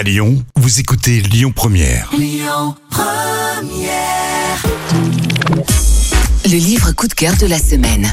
À Lyon, vous écoutez Lyon Première. Le livre coup de cœur de la semaine.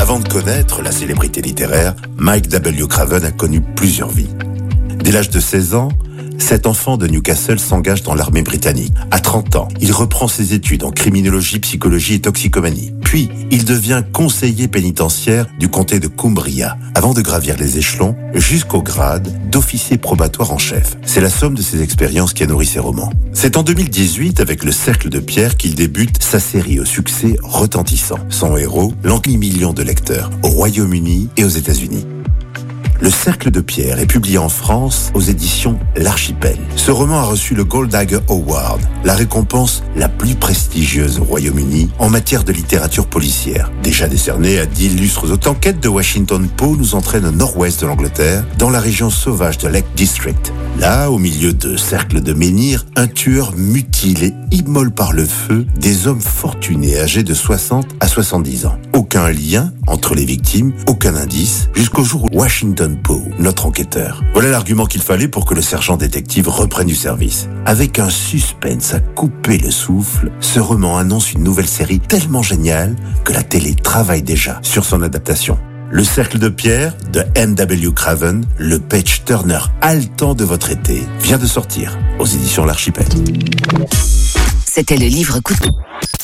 Avant de connaître la célébrité littéraire, Mike W. Craven a connu plusieurs vies. Dès l'âge de 16 ans, cet enfant de Newcastle s'engage dans l'armée britannique. À 30 ans, il reprend ses études en criminologie, psychologie et toxicomanie. Puis, il devient conseiller pénitentiaire du comté de Cumbria, avant de gravir les échelons jusqu'au grade d'officier probatoire en chef. C'est la somme de ses expériences qui a nourri ses romans. C'est en 2018, avec le Cercle de Pierre, qu'il débute sa série au succès retentissant. Son héros, l'anti-million de lecteurs, au Royaume-Uni et aux États-Unis. Le Cercle de Pierre est publié en France aux éditions L'Archipel. Ce roman a reçu le Gold Dagger Award, la récompense la plus prestigieuse au Royaume-Uni en matière de littérature policière. Déjà décerné à d'illustres auteurs, Enquête de Washington Poe nous entraîne au nord-ouest de l'Angleterre, dans la région sauvage de Lake District. Là, au milieu de cercles de menhirs, un tueur mutile et immole par le feu des hommes fortunés âgés de 60 à 70 ans. Aucun lien entre les victimes, aucun indice, jusqu'au jour où Washington Poe, notre enquêteur. Voilà l'argument qu'il fallait pour que le sergent détective reprenne du service. Avec un suspense à couper le souffle, ce roman annonce une nouvelle série tellement géniale que la télé travaille déjà sur son adaptation. Le Cercle de Pierre de N.W. Craven, le page turner haletant de votre été, vient de sortir aux éditions L'Archipel. C'était le livre coup